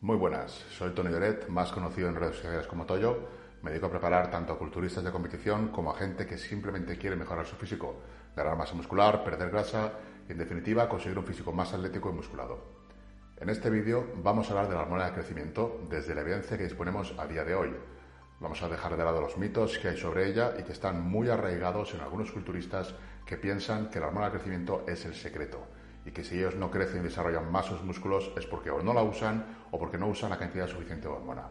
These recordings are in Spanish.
Muy buenas, soy Tony Doret, más conocido en redes sociales como Toyo. Me dedico a preparar tanto a culturistas de competición como a gente que simplemente quiere mejorar su físico, ganar masa muscular, perder grasa y, en definitiva, conseguir un físico más atlético y musculado. En este vídeo vamos a hablar de la hormona de crecimiento desde la evidencia que disponemos a día de hoy. Vamos a dejar de lado los mitos que hay sobre ella y que están muy arraigados en algunos culturistas que piensan que la hormona de crecimiento es el secreto y que si ellos no crecen y desarrollan más sus músculos es porque o no la usan o porque no usan la cantidad suficiente de hormona.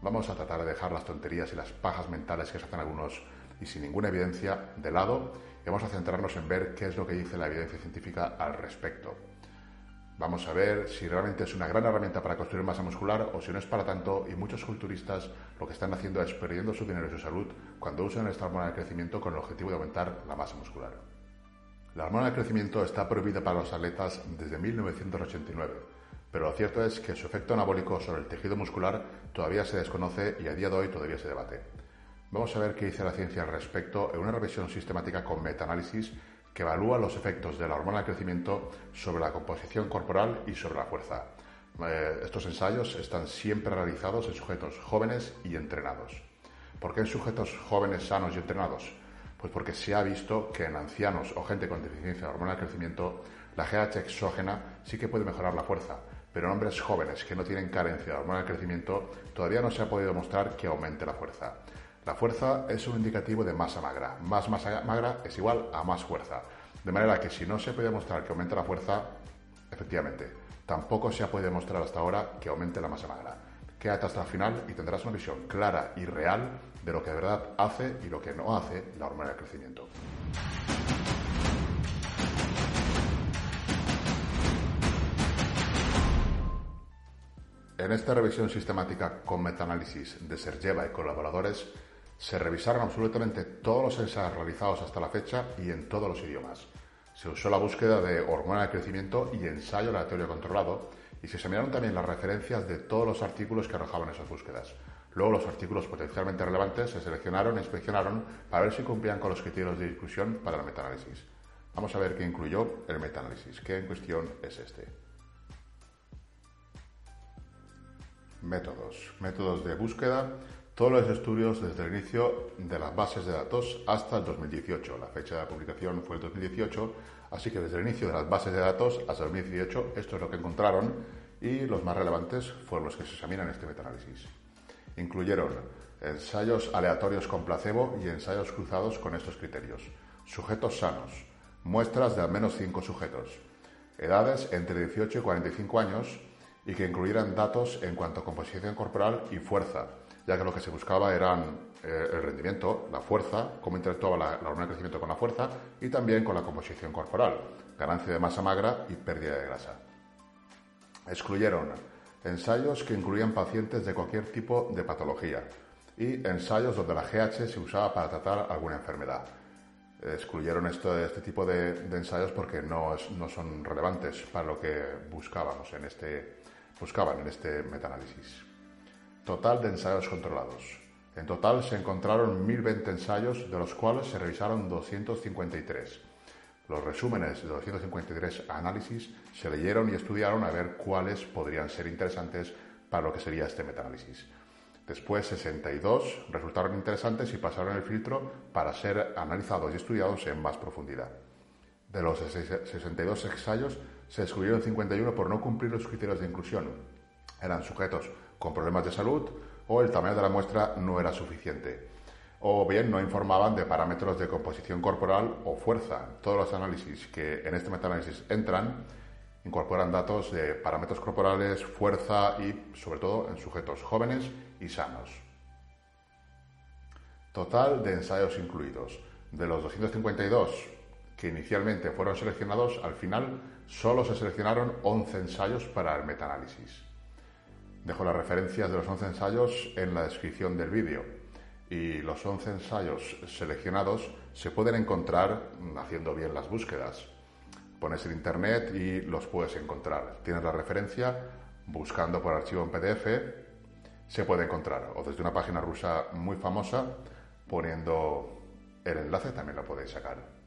Vamos a tratar de dejar las tonterías y las pajas mentales que se hacen algunos y sin ninguna evidencia de lado y vamos a centrarnos en ver qué es lo que dice la evidencia científica al respecto. Vamos a ver si realmente es una gran herramienta para construir masa muscular o si no es para tanto y muchos culturistas lo que están haciendo es perdiendo su dinero y su salud cuando usan esta hormona de crecimiento con el objetivo de aumentar la masa muscular. La hormona de crecimiento está prohibida para los atletas desde 1989, pero lo cierto es que su efecto anabólico sobre el tejido muscular todavía se desconoce y a día de hoy todavía se debate. Vamos a ver qué dice la ciencia al respecto en una revisión sistemática con metaanálisis que evalúa los efectos de la hormona de crecimiento sobre la composición corporal y sobre la fuerza. Eh, estos ensayos están siempre realizados en sujetos jóvenes y entrenados. ¿Por qué en sujetos jóvenes, sanos y entrenados? Pues porque se ha visto que en ancianos o gente con deficiencia de hormona de crecimiento, la GH exógena sí que puede mejorar la fuerza, pero en hombres jóvenes que no tienen carencia de hormona de crecimiento, todavía no se ha podido mostrar que aumente la fuerza. La fuerza es un indicativo de masa magra. Más masa magra es igual a más fuerza. De manera que si no se puede mostrar que aumente la fuerza, efectivamente, tampoco se ha podido demostrar hasta ahora que aumente la masa magra. Quédate hasta el final y tendrás una visión clara y real de lo que de verdad hace y lo que no hace la hormona de crecimiento. En esta revisión sistemática con metaanálisis de Sergeva y colaboradores, se revisaron absolutamente todos los ensayos realizados hasta la fecha y en todos los idiomas. Se usó la búsqueda de hormona de crecimiento y ensayo aleatorio controlado y se examinaron también las referencias de todos los artículos que arrojaban esas búsquedas. Luego los artículos potencialmente relevantes se seleccionaron e inspeccionaron para ver si cumplían con los criterios de discusión para el metaanálisis. Vamos a ver qué incluyó el metaanálisis. ¿Qué en cuestión es este? Métodos. Métodos de búsqueda. Todos los estudios desde el inicio de las bases de datos hasta el 2018. La fecha de publicación fue el 2018, así que desde el inicio de las bases de datos hasta el 2018 esto es lo que encontraron y los más relevantes fueron los que se examinan en este metaanálisis. Incluyeron ensayos aleatorios con placebo y ensayos cruzados con estos criterios. Sujetos sanos, muestras de al menos 5 sujetos, edades entre 18 y 45 años y que incluyeran datos en cuanto a composición corporal y fuerza, ya que lo que se buscaba eran eh, el rendimiento, la fuerza, cómo interactuaba la, la hormona de crecimiento con la fuerza y también con la composición corporal, ganancia de masa magra y pérdida de grasa. Excluyeron ensayos que incluían pacientes de cualquier tipo de patología y ensayos donde la GH se usaba para tratar alguna enfermedad. Excluyeron esto, este tipo de, ensayos porque no, no, son relevantes para lo que buscábamos en este, buscaban en este metaanálisis. Total de ensayos controlados. En total se encontraron 1.020 ensayos, de los cuales se revisaron 253 los resúmenes de 253 análisis se leyeron y estudiaron a ver cuáles podrían ser interesantes para lo que sería este metaanálisis. Después 62 resultaron interesantes y pasaron el filtro para ser analizados y estudiados en más profundidad. De los 62 ensayos se excluyeron 51 por no cumplir los criterios de inclusión. Eran sujetos con problemas de salud o el tamaño de la muestra no era suficiente o bien no informaban de parámetros de composición corporal o fuerza. Todos los análisis que en este metaanálisis entran incorporan datos de parámetros corporales, fuerza y, sobre todo, en sujetos jóvenes y sanos. Total de ensayos incluidos. De los 252 que inicialmente fueron seleccionados, al final solo se seleccionaron 11 ensayos para el metaanálisis. Dejo las referencias de los 11 ensayos en la descripción del vídeo y los 11 ensayos seleccionados se pueden encontrar haciendo bien las búsquedas. Pones en internet y los puedes encontrar. Tienes la referencia, buscando por archivo en PDF, se puede encontrar. O desde una página rusa muy famosa, poniendo el enlace también lo podéis sacar.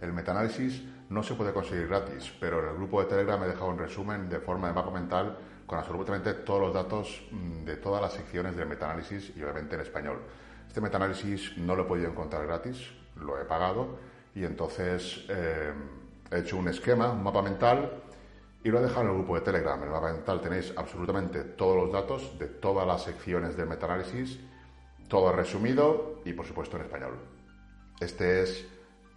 El metaanálisis no se puede conseguir gratis, pero en el grupo de Telegram he dejado un resumen de forma de mapa mental con absolutamente todos los datos mm, de todas las secciones del metaanálisis y obviamente en español. Este metaanálisis no lo he podido encontrar gratis, lo he pagado y entonces eh, he hecho un esquema, un mapa mental y lo he dejado en el grupo de Telegram. En el mapa mental tenéis absolutamente todos los datos de todas las secciones del metaanálisis, todo resumido y por supuesto en español. Este es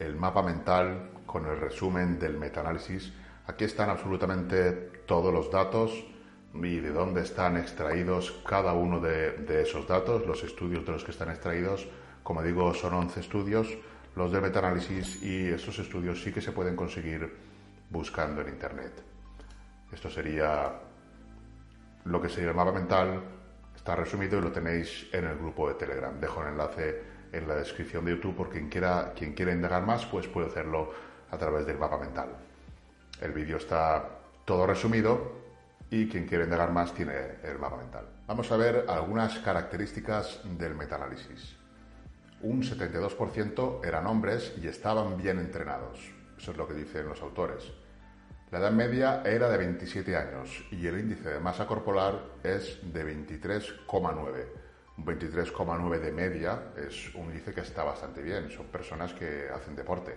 el mapa mental con el resumen del metaanálisis. Aquí están absolutamente todos los datos y de dónde están extraídos cada uno de, esos datos, los estudios de los que están extraídos. Como digo, son 11 estudios, los del metaanálisis, y esos estudios sí que se pueden conseguir buscando en Internet. Esto sería lo que sería el mapa mental. Está resumido y lo tenéis en el grupo de Telegram. Dejo el enlace en la descripción de YouTube por quien quiera, quien quiera indagar más, pues puede hacerlo a través del mapa mental. El vídeo está todo resumido y quien quiera indagar más tiene el mapa mental. Vamos a ver algunas características del metaanálisis. Un 72% eran hombres y estaban bien entrenados. Eso es lo que dicen los autores. La edad media era de 27 años y el índice de masa corporal es de 23,9 un 23,9 de media es un índice que está bastante bien. Son personas que hacen deporte.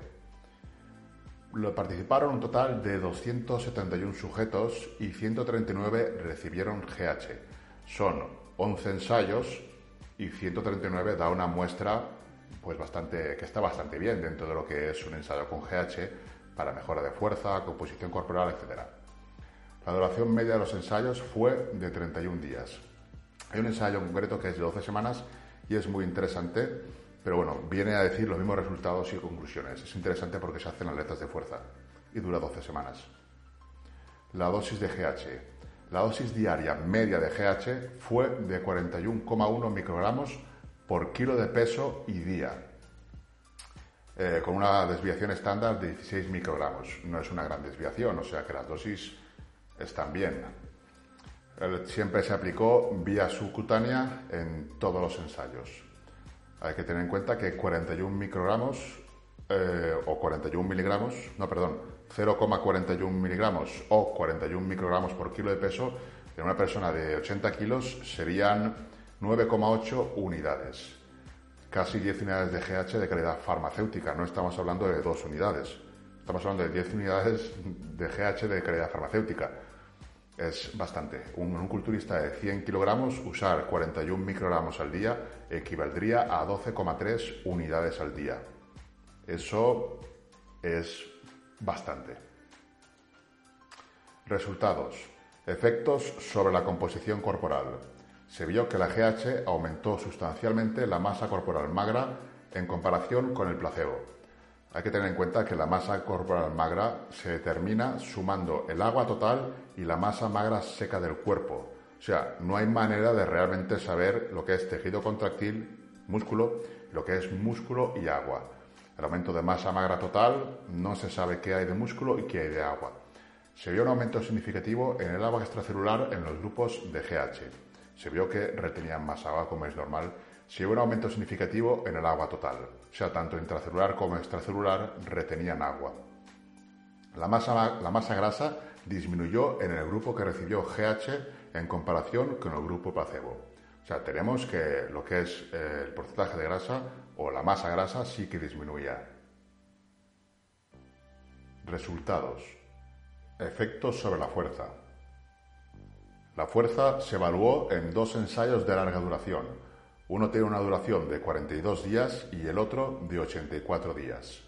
Participaron un total de 271 sujetos y 139 recibieron GH. Son 11 ensayos y 139 da una muestra pues bastante, que está bastante bien dentro de lo que es un ensayo con GH para mejora de fuerza, composición corporal, etc. La duración media de los ensayos fue de 31 días. Hay un ensayo concreto que es de 12 semanas y es muy interesante, pero bueno, viene a decir los mismos resultados y conclusiones. Es interesante porque se hacen atletas de fuerza y dura 12 semanas. La dosis de GH. La dosis diaria media de GH fue de 41,1 microgramos por kilo de peso y día, eh, con una desviación estándar de 16 microgramos. No es una gran desviación, o sea que las dosis están bien siempre se aplicó vía subcutánea en todos los ensayos. Hay que tener en cuenta que 41 microgramos eh, o 41 miligramos, no, perdón, 0,41 miligramos o 41 microgramos por kilo de peso en una persona de 80 kilos serían 9,8 unidades. Casi 10 unidades de GH de calidad farmacéutica, no estamos hablando de 2 unidades, estamos hablando de 10 unidades de GH de calidad farmacéutica es bastante. Un, culturista de 100 kilogramos, usar 41 microgramos al día equivaldría a 12,3 unidades al día. Eso es bastante. Resultados. Efectos sobre la composición corporal. Se vio que la GH aumentó sustancialmente la masa corporal magra en comparación con el placebo. Hay que tener en cuenta que la masa corporal magra se determina sumando el agua total y la masa magra seca del cuerpo. O sea, no hay manera de realmente saber lo que es tejido contractil, músculo, lo que es músculo y agua. El aumento de masa magra total no se sabe qué hay de músculo y qué hay de agua. Se vio un aumento significativo en el agua extracelular en los grupos de GH. Se vio que retenían más agua como es normal si hubo un aumento significativo en el agua total, o sea, tanto intracelular como extracelular retenían agua. La masa, la masa grasa disminuyó en el grupo que recibió GH en comparación con el grupo placebo. O sea, tenemos que lo que es eh, el porcentaje de grasa o la masa grasa sí que disminuía. Resultados. Efectos sobre la fuerza. La fuerza se evaluó en dos ensayos de larga duración, uno tiene una duración de 42 días y el otro de 84 días.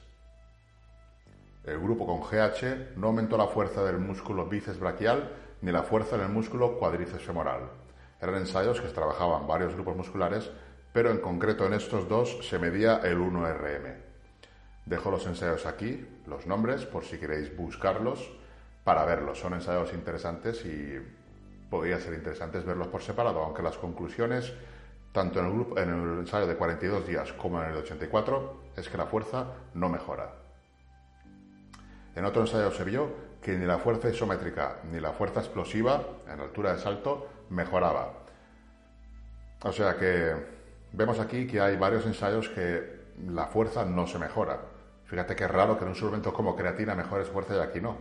El grupo con GH no aumentó la fuerza del músculo bíceps braquial ni la fuerza en el músculo cuádriceps femoral. Eran ensayos que trabajaban varios grupos musculares, pero en concreto en estos dos se medía el 1RM. Dejo los ensayos aquí, los nombres, por si queréis buscarlos para verlos. Son ensayos interesantes y podría ser interesantes verlos por separado, aunque las conclusiones tanto en el, grupo, en el ensayo de 42 días como en el de 84, es que la fuerza no mejora. En otro ensayo se vio que ni la fuerza isométrica ni la fuerza explosiva en altura de salto mejoraba. O sea que vemos aquí que hay varios ensayos que la fuerza no se mejora. Fíjate que raro que en un suplemento como creatina mejores fuerza y aquí no.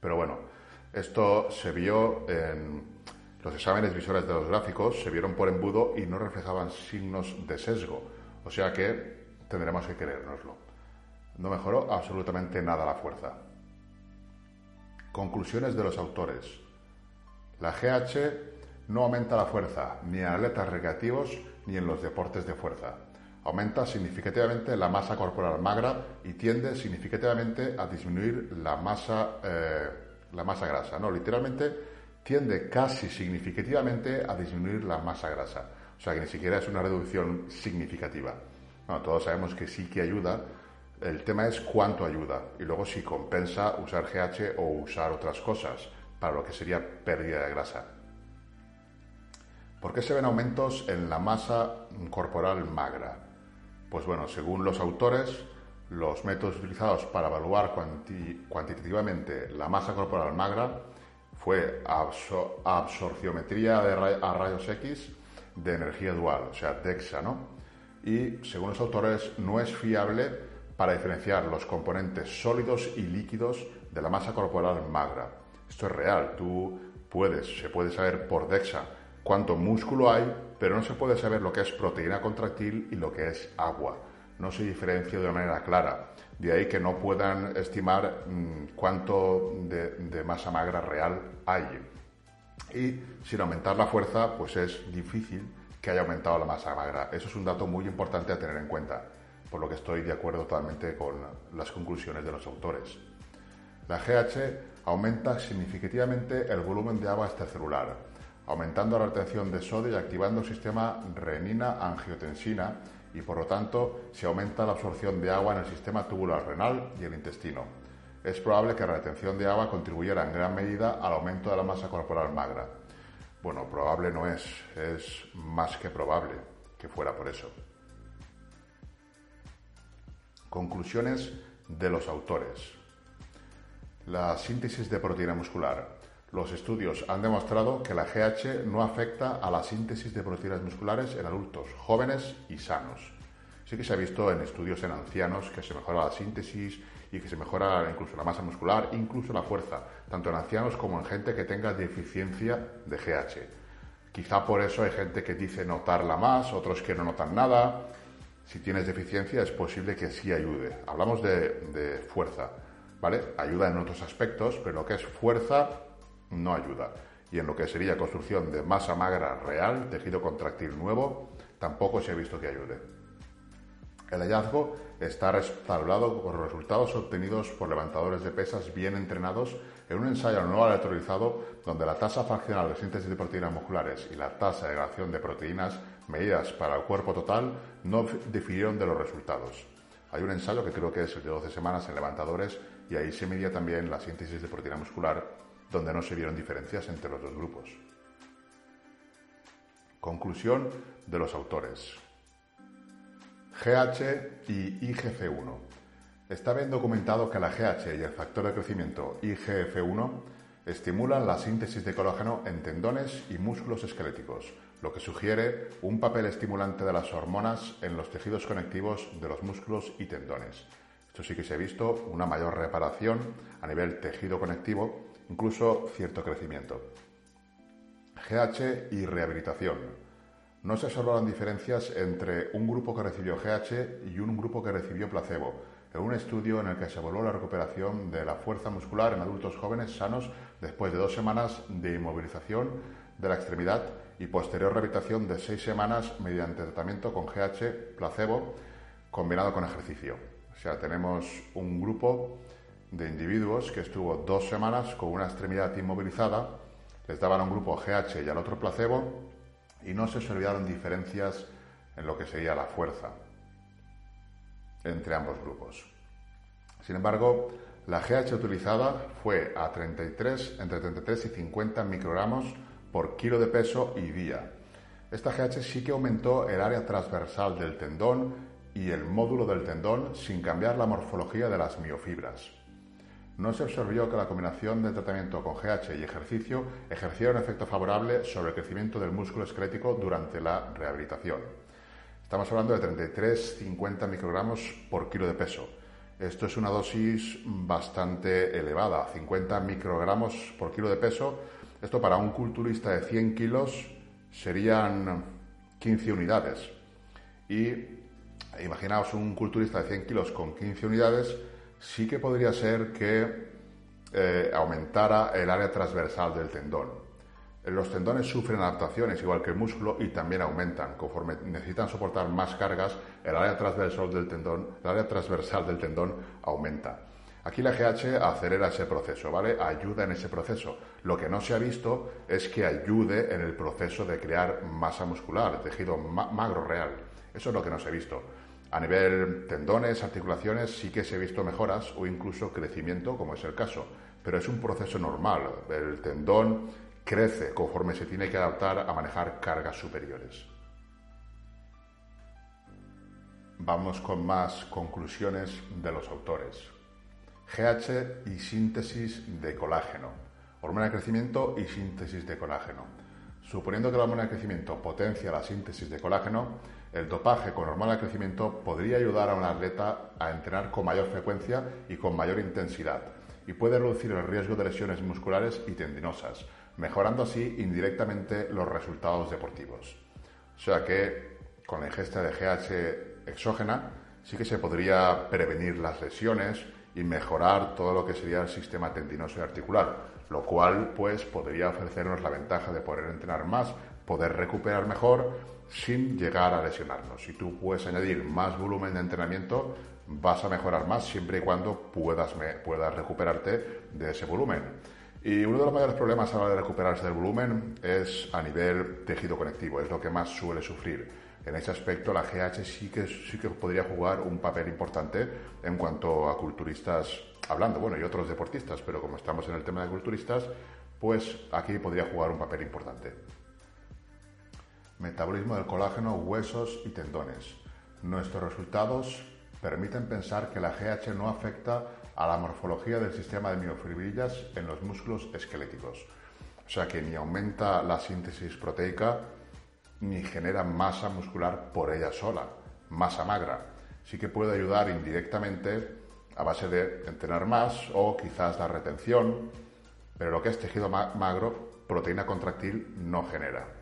Pero bueno, esto se vio en los exámenes visuales de los gráficos, se vieron por embudo y no reflejaban signos de sesgo. O sea que tendremos que creérnoslo. No mejoró absolutamente nada la fuerza. Conclusiones de los autores. La GH no aumenta la fuerza ni en atletas recreativos ni en los deportes de fuerza aumenta significativamente la masa corporal magra y tiende significativamente a disminuir la masa, eh, la masa grasa. No, literalmente tiende casi significativamente a disminuir la masa grasa. O sea que ni siquiera es una reducción significativa. todos sabemos que sí que ayuda. El tema es cuánto ayuda y luego si compensa usar GH o usar otras cosas para lo que sería pérdida de grasa. ¿Por qué se ven aumentos en la masa corporal magra? Pues bueno, según los autores, los métodos utilizados para evaluar cuantitativamente la masa corporal magra fue absorciometría a rayos X de energía dual, o sea, DEXA, ¿no? Y según los autores, no es fiable para diferenciar los componentes sólidos y líquidos de la masa corporal magra. Esto es real, tú puedes, se puede saber por DEXA cuánto músculo hay, pero no se puede saber lo que es proteína contractil y lo que es agua. No se diferencia de manera clara. De ahí que no puedan estimar mm, cuánto de, masa magra real hay. Y sin aumentar la fuerza, pues es difícil que haya aumentado la masa magra. Eso es un dato muy importante a tener en cuenta, por lo que estoy de acuerdo totalmente con las conclusiones de los autores. La GH aumenta significativamente el volumen de agua extracelular, aumentando la retención de sodio y activando el sistema renina-angiotensina y por lo tanto se aumenta la absorción de agua en el sistema tubular renal y el intestino. Es probable que la retención de agua contribuyera en gran medida al aumento de la masa corporal magra. Bueno, probable no es, es más que probable que fuera por eso. Conclusiones de los autores. La síntesis de proteína muscular. Los estudios han demostrado que la GH no afecta a la síntesis de proteínas musculares en adultos jóvenes y sanos. Sí que se ha visto en estudios en ancianos que se mejora la síntesis y que se mejora incluso la masa muscular, incluso la fuerza, tanto en ancianos como en gente que tenga deficiencia de GH. Quizá por eso hay gente que dice notarla más, otros que no notan nada. Si tienes deficiencia es posible que sí ayude. Hablamos de, fuerza, ¿vale? Ayuda en otros aspectos, pero lo que es fuerza no ayuda. Y en lo que sería construcción de masa magra real, tejido contractil nuevo, tampoco se ha visto que ayude. El hallazgo está respaldado por resultados obtenidos por levantadores de pesas bien entrenados en un ensayo no aleatorizado donde la tasa fraccional de síntesis de proteínas musculares y la tasa de degradación de proteínas medidas para el cuerpo total no difirieron de los resultados. Hay un ensayo que creo que es de 12 semanas en levantadores y ahí se medía también la síntesis de proteína muscular donde no se vieron diferencias entre los dos grupos. Conclusión de los autores. GH y IGF-1. Está bien documentado que la GH y el factor de crecimiento IGF-1 estimulan la síntesis de colágeno en tendones y músculos esqueléticos, lo que sugiere un papel estimulante de las hormonas en los tejidos conectivos de los músculos y tendones. Esto sí que se ha visto una mayor reparación a nivel tejido conectivo incluso cierto crecimiento. GH y rehabilitación. No se observaron diferencias entre un grupo que recibió GH y un grupo que recibió placebo, en un estudio en el que se evaluó la recuperación de la fuerza muscular en adultos jóvenes sanos después de dos semanas de inmovilización de la extremidad y posterior rehabilitación de seis semanas mediante tratamiento con GH placebo combinado con ejercicio. O sea, tenemos un grupo de individuos que estuvo dos semanas con una extremidad inmovilizada, les daban un grupo GH y al otro placebo y no se observaron diferencias en lo que sería la fuerza entre ambos grupos. Sin embargo, la GH utilizada fue a 33, entre 33 y 50 microgramos por kilo de peso y día. Esta GH sí que aumentó el área transversal del tendón y el módulo del tendón sin cambiar la morfología de las miofibras no se observó que la combinación de tratamiento con GH y ejercicio ejerciera un efecto favorable sobre el crecimiento del músculo esquelético durante la rehabilitación. Estamos hablando de 33-50 microgramos por kilo de peso. Esto es una dosis bastante elevada, 50 microgramos por kilo de peso. Esto para un culturista de 100 kilos serían 15 unidades. Y imaginaos un culturista de 100 kilos con 15 unidades, sí que podría ser que eh, aumentara el área transversal del tendón. Los tendones sufren adaptaciones igual que el músculo y también aumentan. Conforme necesitan soportar más cargas, el área transversal del tendón, el área transversal del tendón aumenta. Aquí la GH acelera ese proceso, ¿vale? Ayuda en ese proceso. Lo que no se ha visto es que ayude en el proceso de crear masa muscular, tejido magro real. Eso es lo que no se ha visto. A nivel tendones, articulaciones, sí que se ha visto mejoras o incluso crecimiento, como es el caso. Pero es un proceso normal. El tendón crece conforme se tiene que adaptar a manejar cargas superiores. Vamos con más conclusiones de los autores. GH y síntesis de colágeno. Hormona de crecimiento y síntesis de colágeno. Suponiendo que la hormona de crecimiento potencia la síntesis de colágeno, el dopaje con hormona de crecimiento podría ayudar a un atleta a entrenar con mayor frecuencia y con mayor intensidad y puede reducir el riesgo de lesiones musculares y tendinosas, mejorando así indirectamente los resultados deportivos. O sea que con la ingesta de GH exógena sí que se podría prevenir las lesiones y mejorar todo lo que sería el sistema tendinoso y articular, lo cual pues podría ofrecernos la ventaja de poder entrenar más, poder recuperar mejor sin llegar a lesionarnos. Si tú puedes añadir más volumen de entrenamiento, vas a mejorar más siempre y cuando puedas, puedas recuperarte de ese volumen. Y uno de los mayores problemas a la hora de recuperarse del volumen es a nivel tejido conectivo, es lo que más suele sufrir. En ese aspecto la GH sí que, sí que podría jugar un papel importante en cuanto a culturistas hablando, bueno, y otros deportistas, pero como estamos en el tema de culturistas, pues aquí podría jugar un papel importante. Metabolismo del colágeno, huesos y tendones. Nuestros resultados permiten pensar que la GH no afecta a la morfología del sistema de miofibrillas en los músculos esqueléticos. O sea que ni aumenta la síntesis proteica ni genera masa muscular por ella sola, masa magra. Sí que puede ayudar indirectamente a base de entrenar más o quizás la retención, pero lo que es tejido magro, proteína contractil no genera.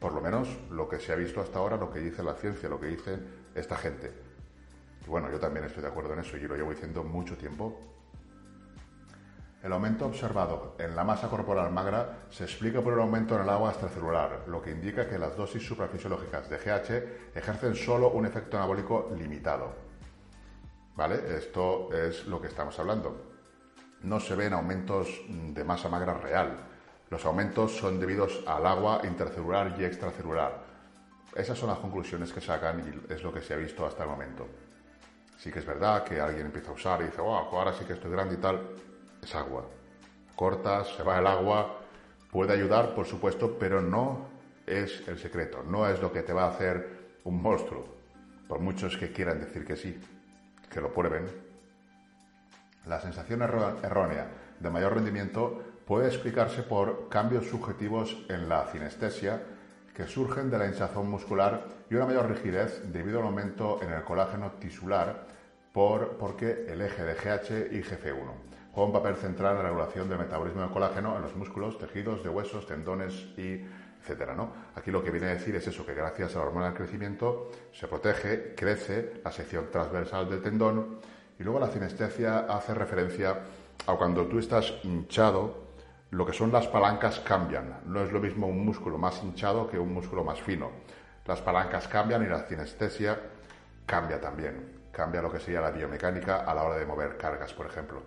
Por lo menos lo que se ha visto hasta ahora, lo que dice la ciencia, lo que dice esta gente. Y bueno, yo también estoy de acuerdo en eso y lo llevo diciendo mucho tiempo. El aumento observado en la masa corporal magra se explica por el aumento en el agua extracelular, lo que indica que las dosis suprafisiológicas de GH ejercen solo un efecto anabólico limitado. ¿Vale? Esto es lo que estamos hablando. No se ven aumentos de masa magra real. Los aumentos son debidos al agua intercelular y extracelular. Esas son las conclusiones que sacan y es lo que se ha visto hasta el momento. Sí que es verdad que alguien empieza a usar y dice, wow, ahora sí que estoy grande y tal, es agua. Cortas, se va el agua, puede ayudar, por supuesto, pero no es el secreto, no es lo que te va a hacer un monstruo, por muchos que quieran decir que sí, que lo prueben. La sensación errónea de mayor rendimiento puede explicarse por cambios subjetivos en la cinestesia que surgen de la hinchazón muscular y una mayor rigidez debido al aumento en el colágeno tisular por, porque el eje de GH y GF1 juega un papel central en la regulación del metabolismo del colágeno en los músculos, tejidos de huesos, tendones y etcétera, ¿no? Aquí lo que viene a decir es eso, que gracias a la hormona del crecimiento se protege, crece la sección transversal del tendón y luego la cinestesia hace referencia a cuando tú estás hinchado, lo que son las palancas cambian. No es lo mismo un músculo más hinchado que un músculo más fino. Las palancas cambian y la cinestesia cambia también cambia lo que sería la biomecánica a la hora de mover cargas, por ejemplo.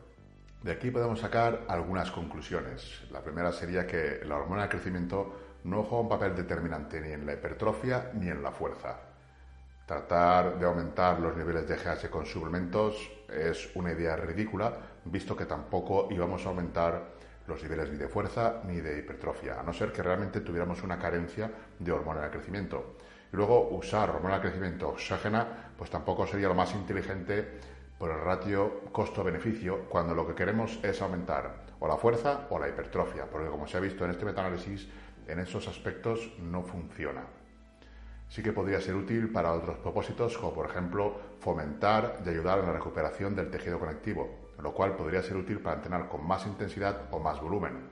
De aquí podemos sacar algunas conclusiones. La primera sería que la hormona de crecimiento no juega un papel determinante ni en la hipertrofia ni en la fuerza. Tratar de aumentar los niveles de GH con suplementos es una idea ridícula, visto que tampoco íbamos a aumentar los niveles ni de fuerza ni de hipertrofia, a no ser que realmente tuviéramos una carencia de hormona de crecimiento. Y luego usar hormona de crecimiento oxígena, pues tampoco sería lo más inteligente por el ratio costo-beneficio cuando lo que queremos es aumentar o la fuerza o la hipertrofia, porque como se ha visto en este metaanálisis, en esos aspectos no funciona. sí que podría ser útil para otros propósitos, como por ejemplo fomentar y ayudar en la recuperación del tejido conectivo, lo cual podría ser útil para entrenar con más intensidad o más volumen.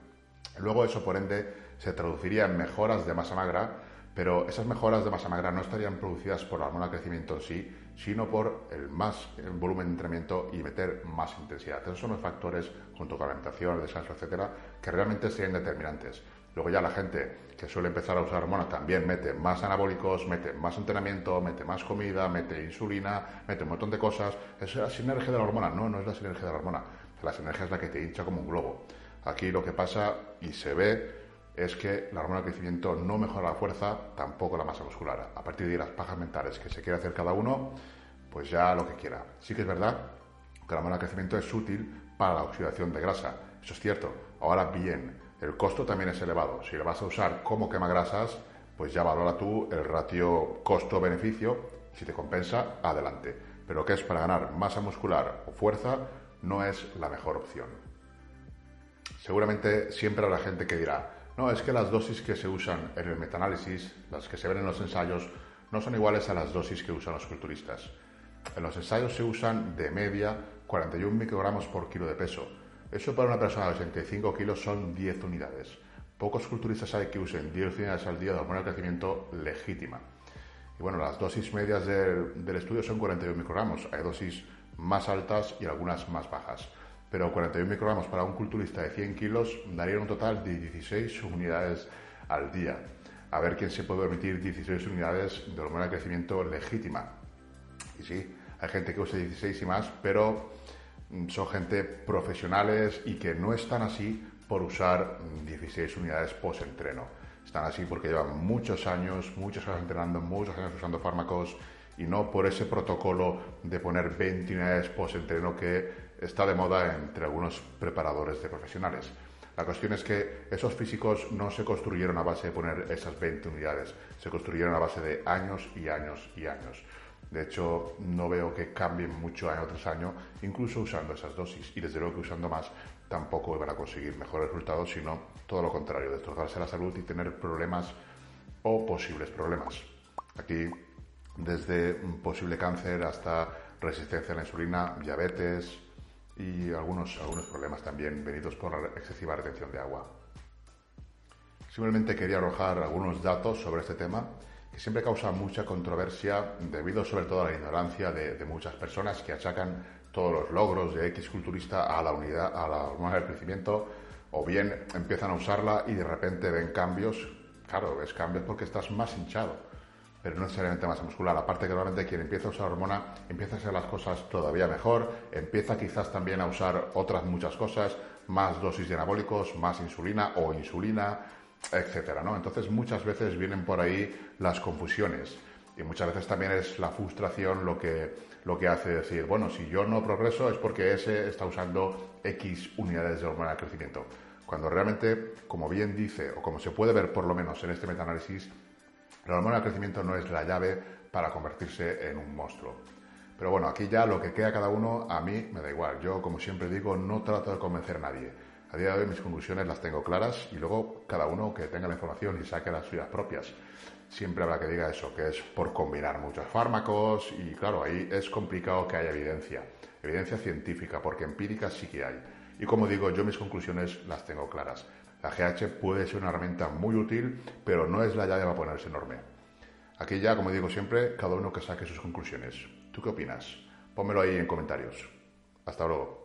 Luego eso, por ende, se traduciría en mejoras de masa magra, pero esas mejoras de masa magra no estarían producidas por la hormona crecimiento en sí, sino por el más volumen de entrenamiento y meter más intensidad. Esos son los factores, junto con la alimentación, el descanso, etcétera, que realmente serían determinantes. Luego ya la gente que suele empezar a usar hormona también mete más anabólicos, mete más entrenamiento, mete más comida, mete insulina, mete un montón de cosas. Es la sinergia de la hormona. No, no es la sinergia de la hormona. La sinergia es la que te hincha como un globo. Aquí lo que pasa y se ve es que la hormona de crecimiento no mejora la fuerza, tampoco la masa muscular. A partir de las pajas mentales que se quiere hacer cada uno, pues ya lo que quiera. Sí que es verdad que la hormona de crecimiento es útil para la oxidación de grasa. Eso es cierto. Ahora bien, el costo también es elevado. Si lo vas a usar como quema grasas, pues ya valora tú el ratio costo-beneficio. Si te compensa, adelante. Pero que es para ganar masa muscular o fuerza, no es la mejor opción. Seguramente siempre habrá gente que dirá, no, es que las dosis que se usan en el metaanálisis, las que se ven en los ensayos, no son iguales a las dosis que usan los culturistas. En los ensayos se usan de media 41 microgramos por kilo de peso eso para una persona de 65 kilos son 10 unidades. Pocos culturistas hay que usen 10 unidades al día de hormona de crecimiento legítima. Y bueno, las dosis medias del, estudio son 41 microgramos. Hay dosis más altas y algunas más bajas. Pero 41 microgramos para un culturista de 100 kilos darían un total de 16 unidades al día. A ver quién se puede permitir 16 unidades de hormona de crecimiento legítima. Y sí, hay gente que usa 16 y más, pero son gente profesionales y que no están así por usar 16 mm, unidades post-entreno. Están así porque llevan muchos años, muchos años entrenando, muchos años usando fármacos y no por ese protocolo de poner 20 unidades post-entreno que está de moda entre algunos preparadores de profesionales. La cuestión es que esos físicos no se construyeron a base de poner esas 20 unidades, se construyeron a base de años y años y años. De hecho, no veo que cambien mucho año tras año, incluso usando esas dosis. Y desde luego que usando más tampoco van a conseguir mejores resultados, sino todo lo contrario, destrozarse la salud y tener problemas o posibles problemas. Aquí, desde posible cáncer hasta resistencia a la insulina, diabetes y algunos, algunos problemas también venidos por la excesiva retención de agua. Simplemente quería arrojar algunos datos sobre este tema que siempre causa mucha controversia debido sobre todo a la ignorancia de, muchas personas que achacan todos los logros de X culturista a la unidad, a la hormona del crecimiento, o bien empiezan a usarla y de repente ven cambios. Claro, ves cambios porque estás más hinchado, pero no necesariamente más muscular. Aparte que normalmente quien empieza a usar hormona empieza a hacer las cosas todavía mejor, empieza quizás también a usar otras muchas cosas, más dosis de anabólicos, más insulina o insulina, etcétera, ¿no? Entonces muchas veces vienen por ahí las confusiones y muchas veces también es la frustración lo que, lo que hace decir, bueno, si yo no progreso es porque ese está usando X unidades de hormona de crecimiento. Cuando realmente, como bien dice, o como se puede ver por lo menos en este metaanálisis, la hormona de crecimiento no es la llave para convertirse en un monstruo. Pero bueno, aquí ya lo que queda cada uno, a mí me da igual. Yo, como siempre digo, no trato de convencer a nadie a día de hoy mis conclusiones las tengo claras y luego cada uno que tenga la información y saque las suyas propias. Siempre habrá que diga eso, que es por combinar muchos fármacos y claro, ahí es complicado que haya evidencia, evidencia científica, porque empírica sí que hay. Y como digo, yo mis conclusiones las tengo claras. La GH puede ser una herramienta muy útil, pero no es la llave para ponerse enorme. Aquí ya, como digo siempre, cada uno que saque sus conclusiones. ¿Tú qué opinas? Pónmelo ahí en comentarios. Hasta luego.